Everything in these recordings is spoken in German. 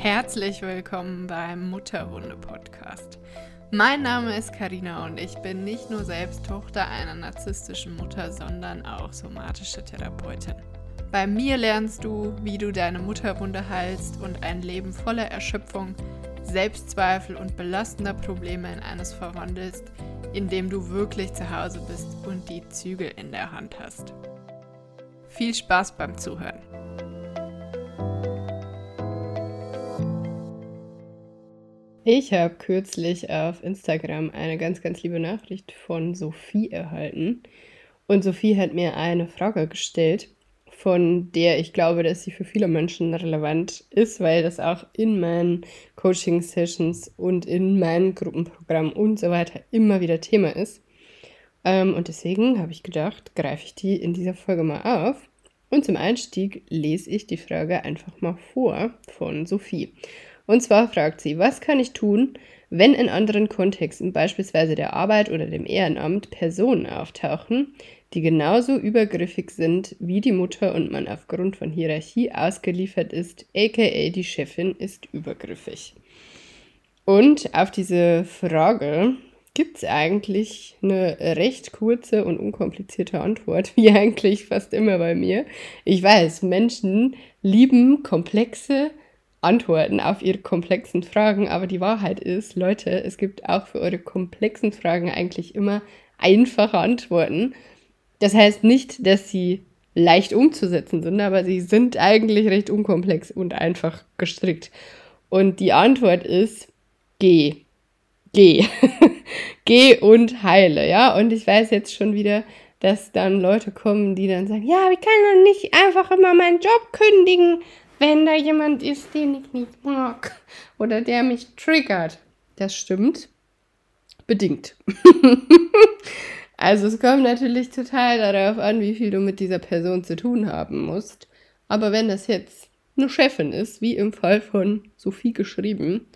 Herzlich willkommen beim Mutterwunde Podcast. Mein Name ist Karina und ich bin nicht nur selbst Tochter einer narzisstischen Mutter, sondern auch somatische Therapeutin. Bei mir lernst du, wie du deine Mutterwunde heilst und ein Leben voller Erschöpfung, Selbstzweifel und belastender Probleme in eines verwandelst, indem du wirklich zu Hause bist und die Zügel in der Hand hast. Viel Spaß beim Zuhören. Ich habe kürzlich auf Instagram eine ganz, ganz liebe Nachricht von Sophie erhalten. Und Sophie hat mir eine Frage gestellt, von der ich glaube, dass sie für viele Menschen relevant ist, weil das auch in meinen Coaching-Sessions und in meinen Gruppenprogrammen und so weiter immer wieder Thema ist. Ähm, und deswegen habe ich gedacht, greife ich die in dieser Folge mal auf. Und zum Einstieg lese ich die Frage einfach mal vor von Sophie. Und zwar fragt sie, was kann ich tun, wenn in anderen Kontexten, beispielsweise der Arbeit oder dem Ehrenamt, Personen auftauchen, die genauso übergriffig sind wie die Mutter und man aufgrund von Hierarchie ausgeliefert ist, aka die Chefin ist übergriffig. Und auf diese Frage gibt es eigentlich eine recht kurze und unkomplizierte Antwort, wie eigentlich fast immer bei mir. Ich weiß, Menschen lieben komplexe Antworten auf ihre komplexen Fragen, aber die Wahrheit ist, Leute, es gibt auch für eure komplexen Fragen eigentlich immer einfache Antworten. Das heißt nicht, dass sie leicht umzusetzen sind, aber sie sind eigentlich recht unkomplex und einfach gestrickt. Und die Antwort ist, geh. Geh. geh und heile, ja. Und ich weiß jetzt schon wieder, dass dann Leute kommen, die dann sagen, ja, ich kann doch nicht einfach immer meinen Job kündigen wenn da jemand ist, den ich nicht mag oder der mich triggert. Das stimmt. Bedingt. also es kommt natürlich total darauf an, wie viel du mit dieser Person zu tun haben musst. Aber wenn das jetzt eine Chefin ist, wie im Fall von Sophie geschrieben,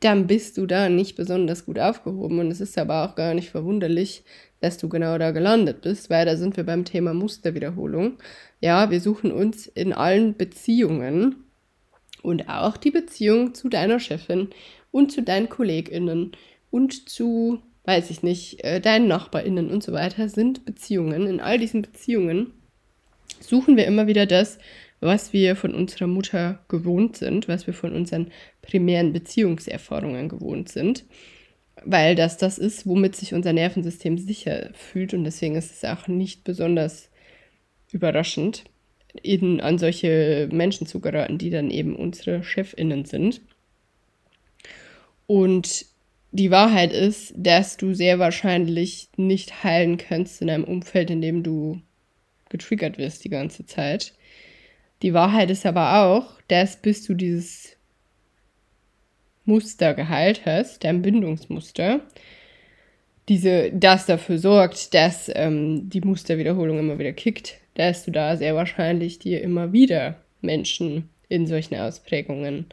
dann bist du da nicht besonders gut aufgehoben. Und es ist aber auch gar nicht verwunderlich, dass du genau da gelandet bist, weil da sind wir beim Thema Musterwiederholung. Ja, wir suchen uns in allen Beziehungen und auch die Beziehung zu deiner Chefin und zu deinen KollegInnen und zu, weiß ich nicht, äh, deinen NachbarInnen und so weiter sind Beziehungen. In all diesen Beziehungen suchen wir immer wieder das, was wir von unserer Mutter gewohnt sind, was wir von unseren primären Beziehungserfahrungen gewohnt sind, weil das das ist, womit sich unser Nervensystem sicher fühlt und deswegen ist es auch nicht besonders überraschend, in, an solche Menschen zu geraten, die dann eben unsere Chefinnen sind. Und die Wahrheit ist, dass du sehr wahrscheinlich nicht heilen kannst in einem Umfeld, in dem du getriggert wirst die ganze Zeit. Die Wahrheit ist aber auch, dass bis du dieses Muster geheilt hast, dein Bindungsmuster, diese, das dafür sorgt, dass ähm, die Musterwiederholung immer wieder kickt, dass du da sehr wahrscheinlich dir immer wieder Menschen in solchen Ausprägungen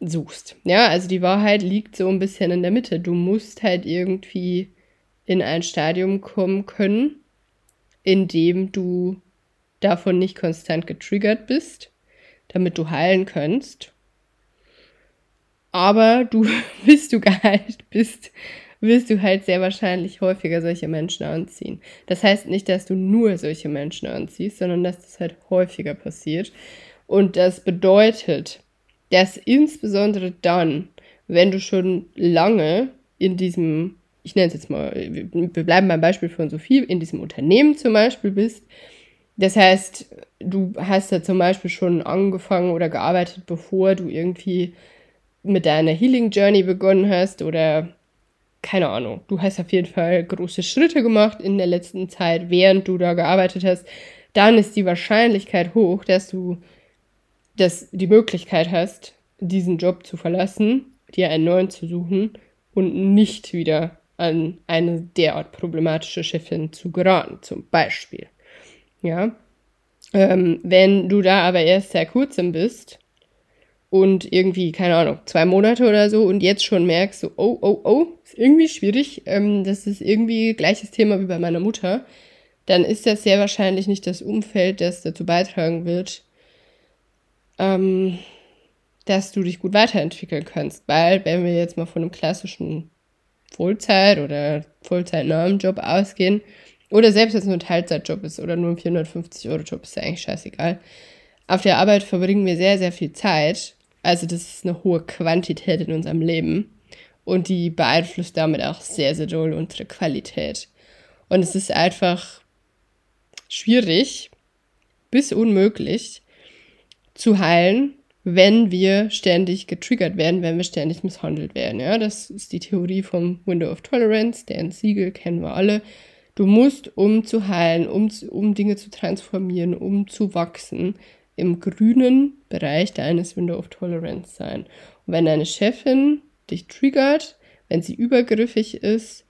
suchst. Ja, also die Wahrheit liegt so ein bisschen in der Mitte. Du musst halt irgendwie in ein Stadium kommen können, in dem du davon nicht konstant getriggert bist, damit du heilen kannst. Aber du, bis du geheilt bist, wirst du halt sehr wahrscheinlich häufiger solche Menschen anziehen. Das heißt nicht, dass du nur solche Menschen anziehst, sondern dass das halt häufiger passiert. Und das bedeutet, dass insbesondere dann, wenn du schon lange in diesem, ich nenne es jetzt mal, wir bleiben beim Beispiel von Sophie, in diesem Unternehmen zum Beispiel bist, das heißt, du hast da zum Beispiel schon angefangen oder gearbeitet, bevor du irgendwie mit deiner Healing Journey begonnen hast oder keine Ahnung, du hast auf jeden Fall große Schritte gemacht in der letzten Zeit, während du da gearbeitet hast, dann ist die Wahrscheinlichkeit hoch, dass du dass die Möglichkeit hast, diesen Job zu verlassen, dir einen neuen zu suchen und nicht wieder an eine derart problematische Chefin zu geraten, zum Beispiel. Ja. Ähm, wenn du da aber erst sehr kurzem bist und irgendwie, keine Ahnung, zwei Monate oder so und jetzt schon merkst, so, oh, oh, oh, ist irgendwie schwierig, ähm, das ist irgendwie gleiches Thema wie bei meiner Mutter, dann ist das sehr wahrscheinlich nicht das Umfeld, das dazu beitragen wird, ähm, dass du dich gut weiterentwickeln kannst. Weil, wenn wir jetzt mal von einem klassischen Vollzeit- oder vollzeitnahen Job ausgehen, oder selbst wenn es nur ein Teilzeitjob ist oder nur ein 450-Euro-Job, ist ja eigentlich scheißegal. Auf der Arbeit verbringen wir sehr, sehr viel Zeit. Also das ist eine hohe Quantität in unserem Leben. Und die beeinflusst damit auch sehr, sehr doll unsere Qualität. Und es ist einfach schwierig bis unmöglich zu heilen, wenn wir ständig getriggert werden, wenn wir ständig misshandelt werden. Ja, das ist die Theorie vom Window of Tolerance, deren Siegel kennen wir alle. Du musst, um zu heilen, um, um Dinge zu transformieren, um zu wachsen, im grünen Bereich deines Window of Tolerance sein. Und wenn deine Chefin dich triggert, wenn sie übergriffig ist,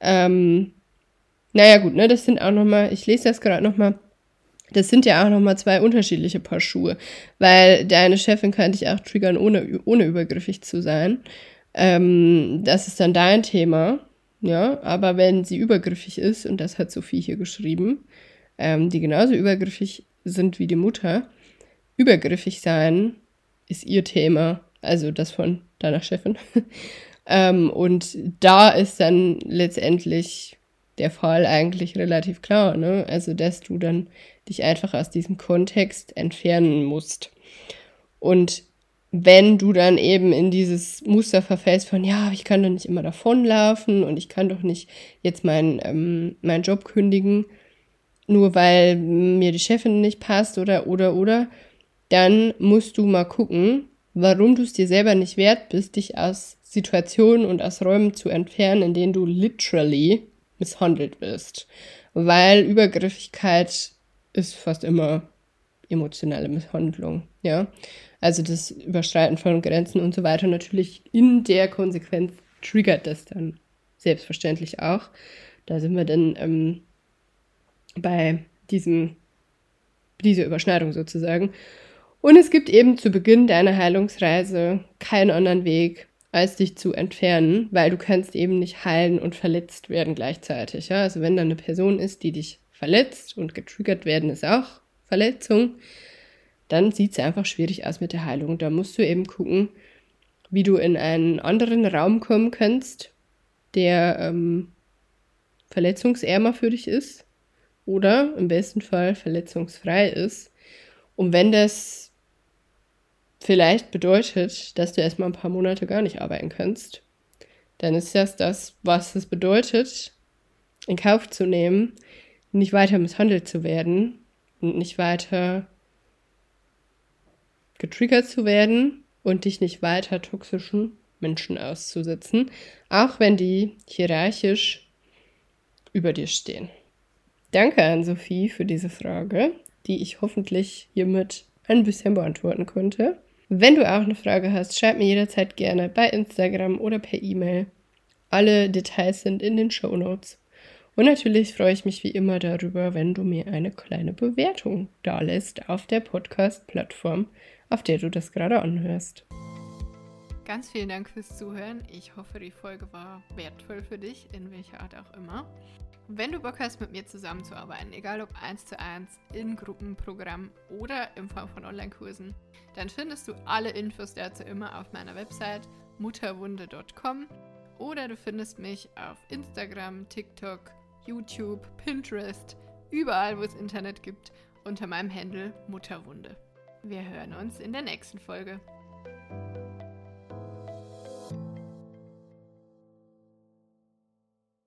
ähm, naja gut, ne, das sind auch nochmal, ich lese das gerade nochmal, das sind ja auch nochmal zwei unterschiedliche Paar Schuhe, weil deine Chefin kann dich auch triggern, ohne, ohne übergriffig zu sein. Ähm, das ist dann dein Thema, ja, aber wenn sie übergriffig ist, und das hat Sophie hier geschrieben, ähm, die genauso übergriffig sind wie die Mutter, übergriffig sein ist ihr Thema, also das von deiner Chefin. ähm, und da ist dann letztendlich der Fall eigentlich relativ klar, ne? Also, dass du dann dich einfach aus diesem Kontext entfernen musst. Und wenn du dann eben in dieses Muster verfällst von, ja, ich kann doch nicht immer davonlaufen und ich kann doch nicht jetzt meinen ähm, mein Job kündigen, nur weil mir die Chefin nicht passt oder, oder, oder, dann musst du mal gucken, warum du es dir selber nicht wert bist, dich aus Situationen und aus Räumen zu entfernen, in denen du literally misshandelt wirst. Weil Übergriffigkeit ist fast immer emotionale Misshandlung, ja. Also das Überschreiten von Grenzen und so weiter natürlich in der Konsequenz triggert das dann selbstverständlich auch. Da sind wir dann ähm, bei diesem, dieser Überschneidung sozusagen. Und es gibt eben zu Beginn deiner Heilungsreise keinen anderen Weg, als dich zu entfernen, weil du kannst eben nicht heilen und verletzt werden gleichzeitig. Ja? Also wenn da eine Person ist, die dich verletzt und getriggert werden ist auch Verletzung, dann sieht es einfach schwierig aus mit der Heilung. Da musst du eben gucken, wie du in einen anderen Raum kommen kannst, der ähm, verletzungsärmer für dich ist oder im besten Fall verletzungsfrei ist. Und wenn das vielleicht bedeutet, dass du erstmal ein paar Monate gar nicht arbeiten kannst, dann ist das das, was es bedeutet, in Kauf zu nehmen, nicht weiter misshandelt zu werden und nicht weiter getriggert zu werden und dich nicht weiter toxischen Menschen auszusetzen, auch wenn die hierarchisch über dir stehen. Danke an Sophie für diese Frage, die ich hoffentlich hiermit ein bisschen beantworten konnte. Wenn du auch eine Frage hast, schreib mir jederzeit gerne bei Instagram oder per E-Mail. Alle Details sind in den Show Notes. Und natürlich freue ich mich wie immer darüber, wenn du mir eine kleine Bewertung dalässt auf der Podcast-Plattform, auf der du das gerade anhörst. Ganz vielen Dank fürs Zuhören. Ich hoffe, die Folge war wertvoll für dich, in welcher Art auch immer. Wenn du Bock hast, mit mir zusammenzuarbeiten, egal ob eins zu eins, in Gruppenprogramm oder in Form von Online-Kursen, dann findest du alle Infos dazu immer auf meiner Website mutterwunde.com oder du findest mich auf Instagram, TikTok, YouTube, Pinterest, überall, wo es Internet gibt, unter meinem Handle Mutterwunde. Wir hören uns in der nächsten Folge.